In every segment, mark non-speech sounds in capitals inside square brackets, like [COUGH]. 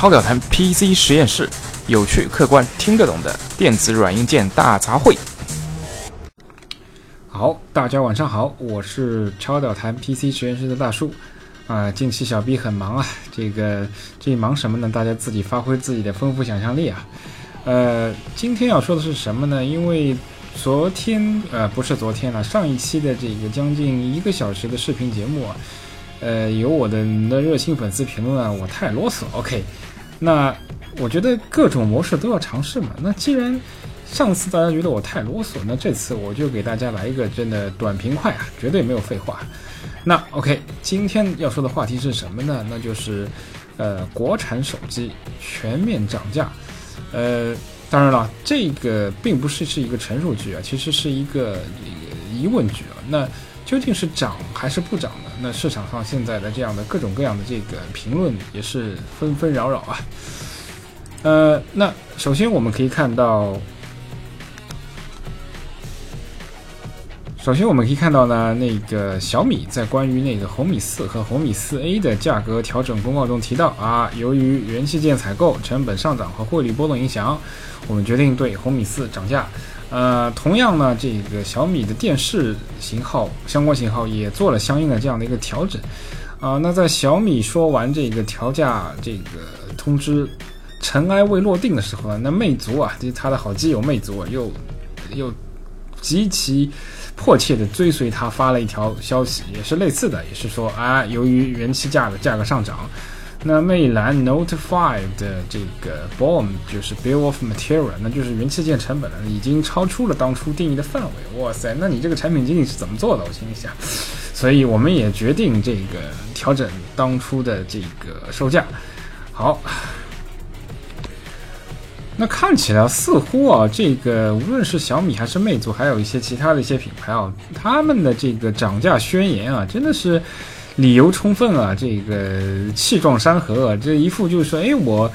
超表谈 PC 实验室，有趣、客观、听得懂的电子软硬件大杂烩。好，大家晚上好，我是超表谈 PC 实验室的大叔。啊，近期小 B 很忙啊，这个这忙什么呢？大家自己发挥自己的丰富想象力啊。呃，今天要说的是什么呢？因为昨天呃不是昨天了，上一期的这个将近一个小时的视频节目啊。呃，有我的的热心粉丝评论啊，我太啰嗦。OK，那我觉得各种模式都要尝试嘛。那既然上次大家觉得我太啰嗦，那这次我就给大家来一个真的短平快啊，绝对没有废话。那 OK，今天要说的话题是什么呢？那就是呃，国产手机全面涨价。呃，当然了，这个并不是是一个陈述句啊，其实是一个疑问句啊。那究竟是涨还是不涨呢？那市场上现在的这样的各种各样的这个评论也是纷纷扰扰啊。呃，那首先我们可以看到，首先我们可以看到呢，那个小米在关于那个红米四和红米四 A 的价格调整公告中提到啊，由于元器件采购成本上涨和汇率波动影响，我们决定对红米四涨价。呃，同样呢，这个小米的电视型号相关型号也做了相应的这样的一个调整，啊，那在小米说完这个调价这个通知尘埃未落定的时候呢，那魅族啊，这他的好基友魅族啊，又又极其迫切的追随他发了一条消息，也是类似的，也是说啊，由于元气价的价格上涨。那魅蓝 Note 5的这个 BOM 就是 Bill of Material，那就是元器件成本了，已经超出了当初定义的范围。哇塞，那你这个产品经理是怎么做的？我心里想，所以我们也决定这个调整当初的这个售价。好，那看起来似乎啊，这个无论是小米还是魅族，还有一些其他的一些品牌啊，他们的这个涨价宣言啊，真的是。理由充分啊，这个气壮山河啊，这一副就是说，哎，我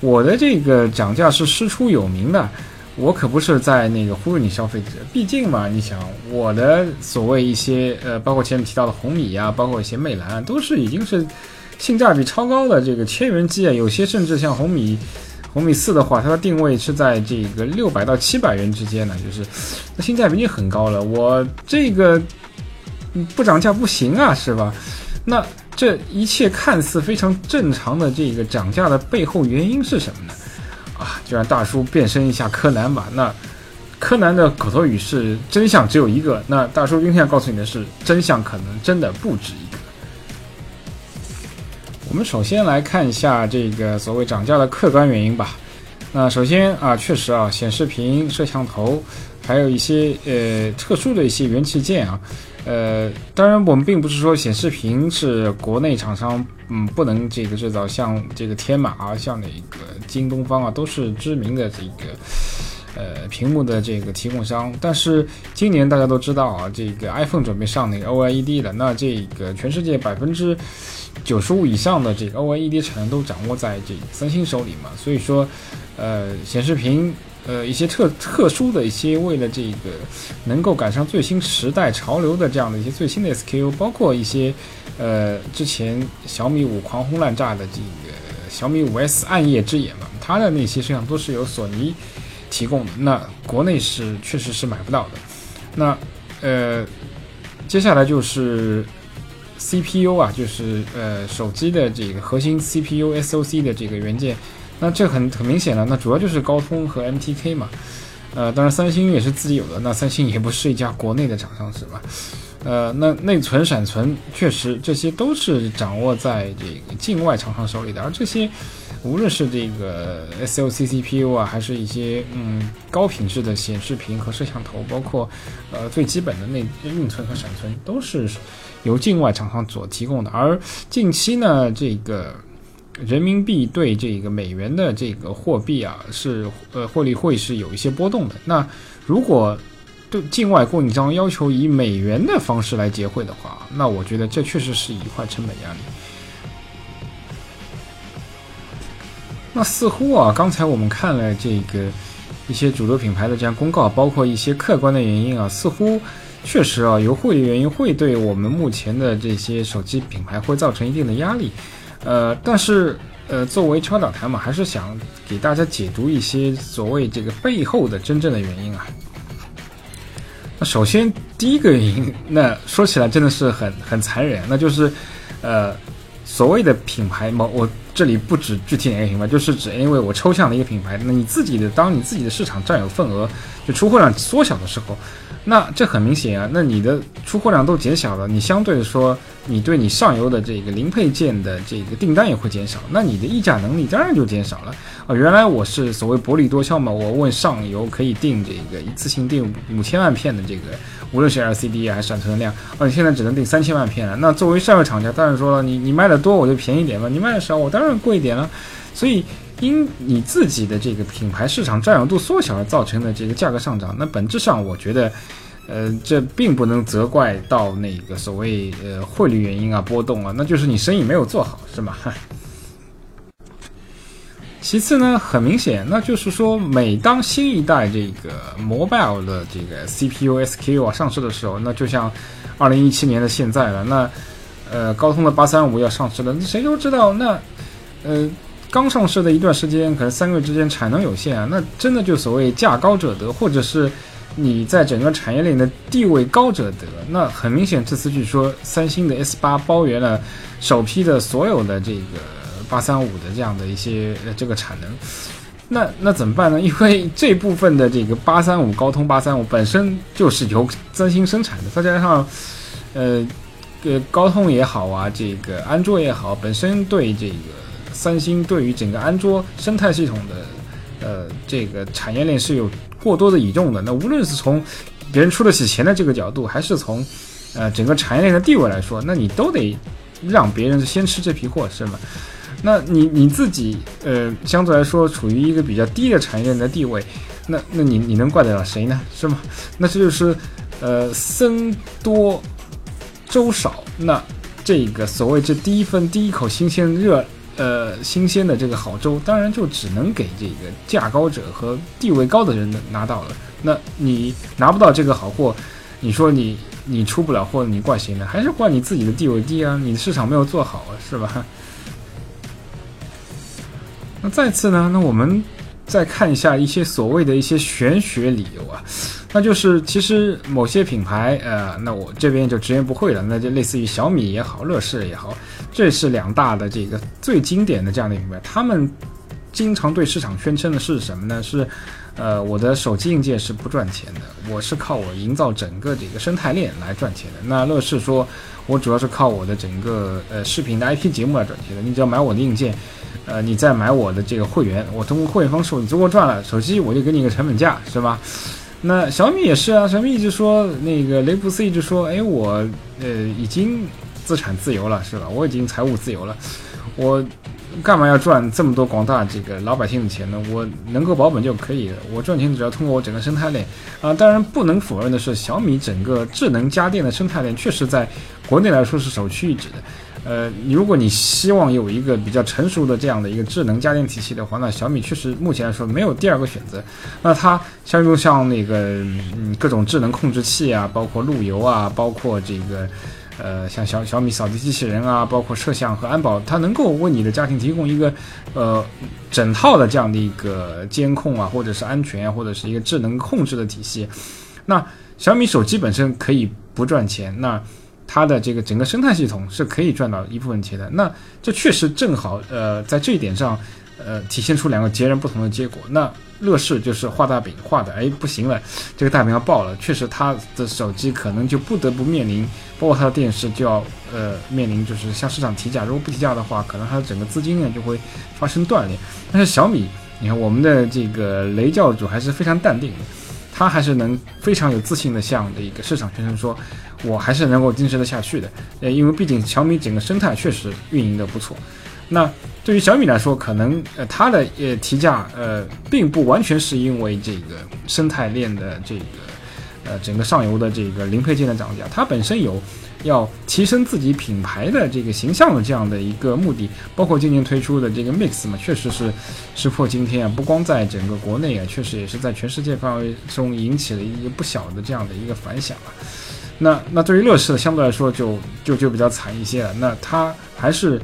我的这个涨价是师出有名的，我可不是在那个忽悠你消费者。毕竟嘛，你想我的所谓一些呃，包括前面提到的红米啊，包括一些魅蓝，都是已经是性价比超高的这个千元机啊，有些甚至像红米红米四的话，它的定位是在这个六百到七百元之间呢，就是那性价比已经很高了。我这个。不涨价不行啊，是吧？那这一切看似非常正常的这个涨价的背后原因是什么呢？啊，就让大叔变身一下柯南吧。那柯南的口头语是真相只有一个，那大叔今天要告诉你的是真相可能真的不止一个。我们首先来看一下这个所谓涨价的客观原因吧。那首先啊，确实啊，显示屏、摄像头，还有一些呃特殊的一些元器件啊。呃，当然，我们并不是说显示屏是国内厂商嗯不能这个制造，像这个天马啊，像那个京东方啊，都是知名的这个呃屏幕的这个提供商。但是今年大家都知道啊，这个 iPhone 准备上那个 OLED 了，那这个全世界百分之九十五以上的这个 OLED 产能都掌握在这三星手里嘛，所以说呃显示屏。呃，一些特特殊的一些，为了这个能够赶上最新时代潮流的这样的一些最新的 SKU，包括一些呃之前小米五狂轰滥炸的这个小米五 S 暗夜之眼嘛，它的那些摄像都是由索尼提供的，那国内是确实是买不到的。那呃，接下来就是 CPU 啊，就是呃手机的这个核心 CPU SOC 的这个元件。那这很很明显了，那主要就是高通和 MTK 嘛，呃，当然三星也是自己有的，那三星也不是一家国内的厂商是吧？呃，那内存、闪存确实这些都是掌握在这个境外厂商手里的，而这些无论是这个 SOC CPU 啊，还是一些嗯高品质的显示屏和摄像头，包括呃最基本的内运存和闪存，都是由境外厂商所提供的，而近期呢，这个。人民币对这个美元的这个货币啊，是呃汇率会是有一些波动的。那如果对境外供应商要求以美元的方式来结汇的话，那我觉得这确实是一块成本压力。那似乎啊，刚才我们看了这个一些主流品牌的这样公告，包括一些客观的原因啊，似乎确实啊，由汇率原因会对我们目前的这些手机品牌会造成一定的压力。呃，但是呃，作为超导台嘛，还是想给大家解读一些所谓这个背后的真正的原因啊。那首先第一个原因，那说起来真的是很很残忍，那就是呃。所谓的品牌嘛，我这里不指具体哪个品牌，就是指因为我抽象的一个品牌。那你自己的，当你自己的市场占有份额就出货量缩小的时候，那这很明显啊，那你的出货量都减小了，你相对说，你对你上游的这个零配件的这个订单也会减少，那你的议价能力当然就减少了啊。原来我是所谓薄利多销嘛，我问上游可以订这个一次性订五千万片的这个。无论是 LCD 还是闪存量，哦，你现在只能订三千万片了。那作为上游厂家，当然说了，你你卖的多我就便宜点嘛，你卖的少我当然贵一点了。所以因你自己的这个品牌市场占有度缩小而造成的这个价格上涨，那本质上我觉得，呃，这并不能责怪到那个所谓呃汇率原因啊波动啊，那就是你生意没有做好，是吗？其次呢，很明显，那就是说，每当新一代这个 mobile 的这个 CPU、SKU 啊上市的时候，那就像二零一七年的现在了，那呃，高通的八三五要上市了，谁都知道，那呃，刚上市的一段时间，可能三个月之间产能有限啊，那真的就所谓价高者得，或者是你在整个产业链的地位高者得。那很明显，这次据说三星的 S 八包圆了首批的所有的这个。八三五的这样的一些这个产能，那那怎么办呢？因为这部分的这个八三五高通八三五本身就是由三星生产的，再加上呃呃高通也好啊，这个安卓也好，本身对这个三星对于整个安卓生态系统的呃这个产业链是有过多的倚重的。那无论是从别人出得起钱的这个角度，还是从呃整个产业链的地位来说，那你都得让别人先吃这批货，是吗？那你你自己呃，相对来说处于一个比较低的产业链的地位，那那你你能怪得了谁呢？是吗？那这就是呃僧多粥少，那这个所谓这第一份第一口新鲜热呃新鲜的这个好粥，当然就只能给这个价高者和地位高的人拿到了。那你拿不到这个好货，你说你你出不了货，你怪谁呢？还是怪你自己的地位低啊？你的市场没有做好，是吧？[LAUGHS] 那再次呢？那我们再看一下一些所谓的一些玄学理由啊，那就是其实某些品牌，呃，那我这边就直言不讳了，那就类似于小米也好，乐视也好，这是两大的这个最经典的这样的品牌，他们经常对市场宣称的是什么呢？是，呃，我的手机硬件是不赚钱的，我是靠我营造整个这个生态链来赚钱的。那乐视说，我主要是靠我的整个呃视频的 IP 节目来赚钱的，你只要买我的硬件。呃，你再买我的这个会员，我通过会员方式你足够赚了，手机我就给你一个成本价，是吧？那小米也是啊，小米一直说那个雷布斯一直说，哎，我呃已经资产自由了，是吧？我已经财务自由了，我干嘛要赚这么多广大这个老百姓的钱呢？我能够保本就可以了，我赚钱只要通过我整个生态链啊。当然不能否认的是，小米整个智能家电的生态链确实在国内来说是首屈一指的。呃，如果你希望有一个比较成熟的这样的一个智能家电体系的话，那小米确实目前来说没有第二个选择。那它像用像那个嗯各种智能控制器啊，包括路由啊，包括这个呃像小小米扫地机器人啊，包括摄像和安保，它能够为你的家庭提供一个呃整套的这样的一个监控啊，或者是安全啊，或者是一个智能控制的体系。那小米手机本身可以不赚钱，那。它的这个整个生态系统是可以赚到一部分钱的，那这确实正好，呃，在这一点上，呃，体现出两个截然不同的结果。那乐视就是画大饼画的，哎，不行了，这个大饼要爆了，确实它的手机可能就不得不面临，包括它的电视就要，呃，面临就是向市场提价，如果不提价的话，可能它的整个资金链就会发生断裂。但是小米，你看我们的这个雷教主还是非常淡定的。他还是能非常有自信的向这个市场宣称说，我还是能够坚持得下去的。呃，因为毕竟小米整个生态确实运营的不错。那对于小米来说，可能呃它的呃提价呃并不完全是因为这个生态链的这个呃整个上游的这个零配件的涨价，它本身有。要提升自己品牌的这个形象的这样的一个目的，包括今年推出的这个 Mix 嘛，确实是石破惊天啊！不光在整个国内啊，确实也是在全世界范围中引起了一个不小的这样的一个反响啊。那那对于乐视相对来说就就就比较惨一些了。那它还是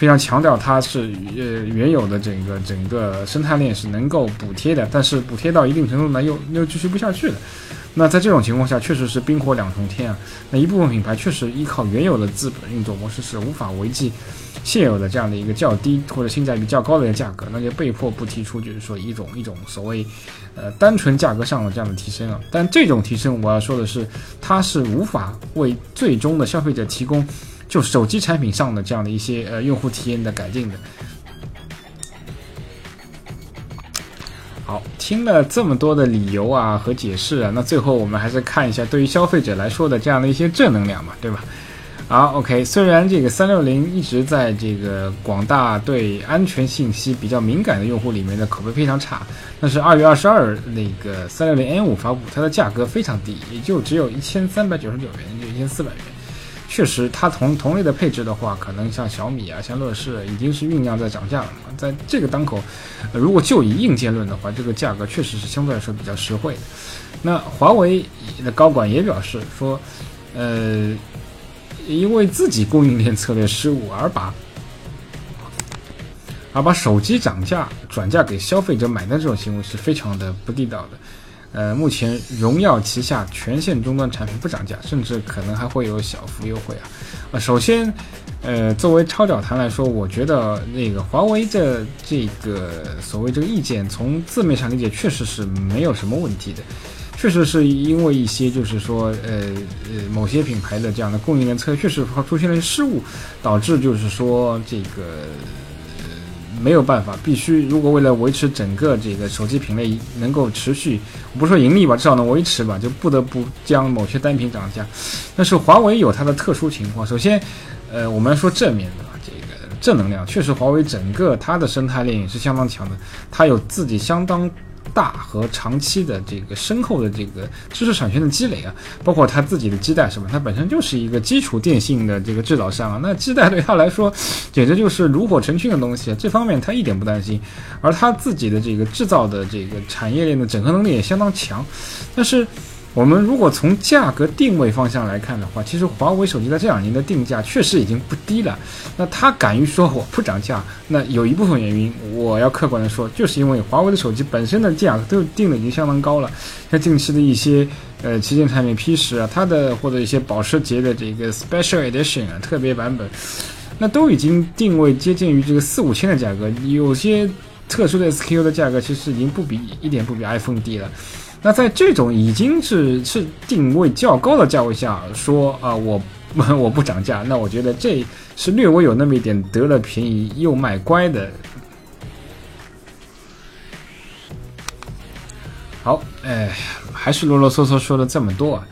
非常强调它是呃原有的整个整个生态链是能够补贴的，但是补贴到一定程度呢又又继续不下去了。那在这种情况下，确实是冰火两重天啊。那一部分品牌确实依靠原有的资本运作模式是无法维系现有的这样的一个较低或者性价比较高的一个价格，那就被迫不提出就是说一种一种所谓呃单纯价格上的这样的提升啊。但这种提升我要说的是，它是无法为最终的消费者提供就手机产品上的这样的一些呃用户体验的改进的。好，听了这么多的理由啊和解释啊，那最后我们还是看一下对于消费者来说的这样的一些正能量嘛，对吧？好，OK，虽然这个三六零一直在这个广大对安全信息比较敏感的用户里面的口碑非常差，但是二月二十二那个三六零 N 五发布，它的价格非常低，也就只有一千三百九十九元，就一千四百元。确实，它同同类的配置的话，可能像小米啊、像乐视已经是酝酿在涨价了嘛。在这个当口，如果就以硬件论的话，这个价格确实是相对来说比较实惠的。那华为的高管也表示说，呃，因为自己供应链策略失误而把而把手机涨价转嫁给消费者买单这种行为是非常的不地道的。呃，目前荣耀旗下全线终端产品不涨价，甚至可能还会有小幅优惠啊。啊，首先，呃，作为超脚谈来说，我觉得那个华为的这个所谓这个意见，从字面上理解确实是没有什么问题的，确实是因为一些就是说，呃呃，某些品牌的这样的供应链策略确实出现了失误，导致就是说这个。没有办法，必须如果为了维持整个这个手机品类能够持续，不说盈利吧，至少能维持吧，就不得不将某些单品涨价。但是华为有它的特殊情况，首先，呃，我们说正面的吧这个正能量，确实华为整个它的生态链也是相当强的，它有自己相当。大和长期的这个深厚的这个知识产权的积累啊，包括他自己的基带什么，他本身就是一个基础电信的这个制造商啊，那基带对他来说简直就是炉火纯青的东西，这方面他一点不担心。而他自己的这个制造的这个产业链的整合能力也相当强，但是。我们如果从价格定位方向来看的话，其实华为手机在这两年的定价确实已经不低了。那它敢于说我不涨价，那有一部分原因，我要客观的说，就是因为华为的手机本身的价格都定的已经相当高了。像近期的一些呃旗舰产品 P 十啊，它的或者一些保时捷的这个 Special Edition 啊特别版本，那都已经定位接近于这个四五千的价格，有些特殊的 SKU 的价格其实已经不比一点不比 iPhone 低了。那在这种已经是是定位较高的价位下，说啊我 [LAUGHS] 我不涨价，那我觉得这是略微有那么一点得了便宜又卖乖的。好，哎，还是啰啰嗦嗦说了这么多啊，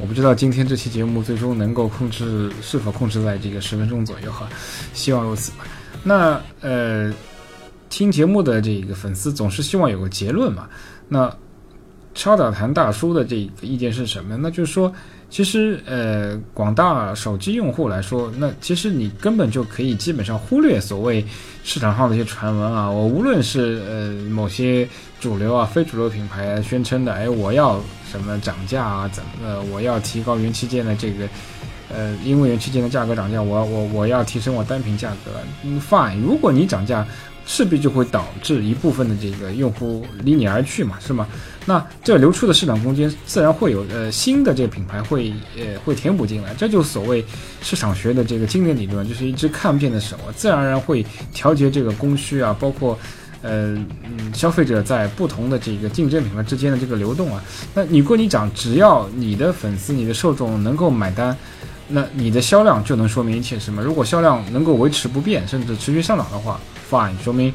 我不知道今天这期节目最终能够控制是否控制在这个十分钟左右哈，希望如此吧。那呃，听节目的这个粉丝总是希望有个结论嘛，那。超导谈大叔的这个意见是什么？那就是说，其实呃，广大手机用户来说，那其实你根本就可以基本上忽略所谓市场上的一些传闻啊。我无论是呃某些主流啊、非主流品牌宣称的，哎，我要什么涨价啊，怎么呃，我要提高元器件的这个呃，因为元器件的价格涨价，我我我要提升我单品价格。嗯，fine，如果你涨价。势必就会导致一部分的这个用户离你而去嘛，是吗？那这流出的市场空间自然会有呃新的这个品牌会呃会填补进来，这就所谓市场学的这个经典理论，就是一只看不见的手啊，自然而然会调节这个供需啊，包括呃嗯消费者在不同的这个竞争品牌之间的这个流动啊。那你过你涨，只要你的粉丝、你的受众能够买单。那你的销量就能说明一切，什么？如果销量能够维持不变，甚至持续上涨的话，fine，说明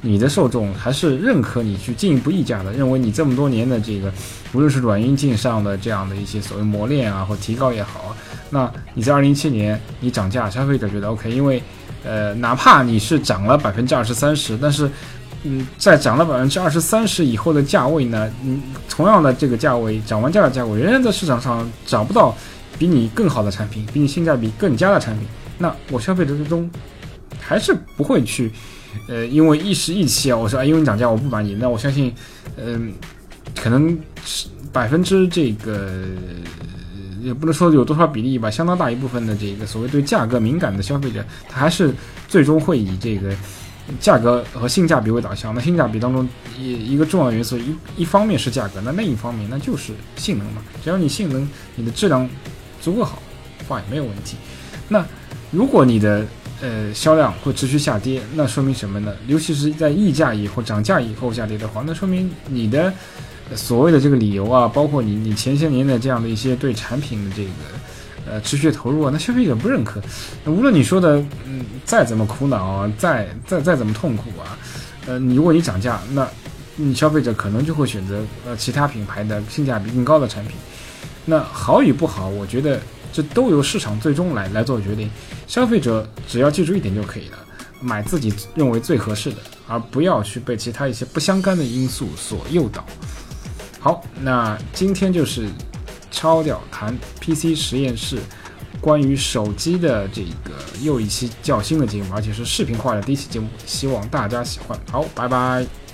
你的受众还是认可你去进一步溢价的，认为你这么多年的这个，无论是软硬件上的这样的一些所谓磨练啊或提高也好，那你在二零一七年你涨价，消费者觉得 OK，因为呃，哪怕你是涨了百分之二十三十，但是嗯，在涨了百分之二十三十以后的价位呢，嗯，同样的这个价位，涨完价的价位，仍然在市场上找不到。比你更好的产品，比你性价比更佳的产品，那我消费者最终还是不会去，呃，因为一时一气啊，我说啊，因为你涨价我不满意，那我相信，嗯，可能是百分之这个也不能说有多少比例吧，相当大一部分的这个所谓对价格敏感的消费者，他还是最终会以这个价格和性价比为导向。那性价比当中一一个重要元素，一一方面是价格，那另一方面那就是性能嘛。只要你性能、你的质量足够好，话也没有问题。那如果你的呃销量会持续下跌，那说明什么呢？尤其是在溢价以后、涨价以后下跌的话，那说明你的所谓的这个理由啊，包括你你前些年的这样的一些对产品的这个呃持续投入啊，那消费者不认可。那无论你说的嗯再怎么苦恼啊，再再再怎么痛苦啊，呃，你如果你涨价，那你消费者可能就会选择呃其他品牌的性价比更高的产品。那好与不好，我觉得这都由市场最终来来做决定。消费者只要记住一点就可以了，买自己认为最合适的，而不要去被其他一些不相干的因素所诱导。好，那今天就是超屌谈 PC 实验室关于手机的这个又一期较新的节目，而且是视频化的第一期节目，希望大家喜欢。好，拜拜。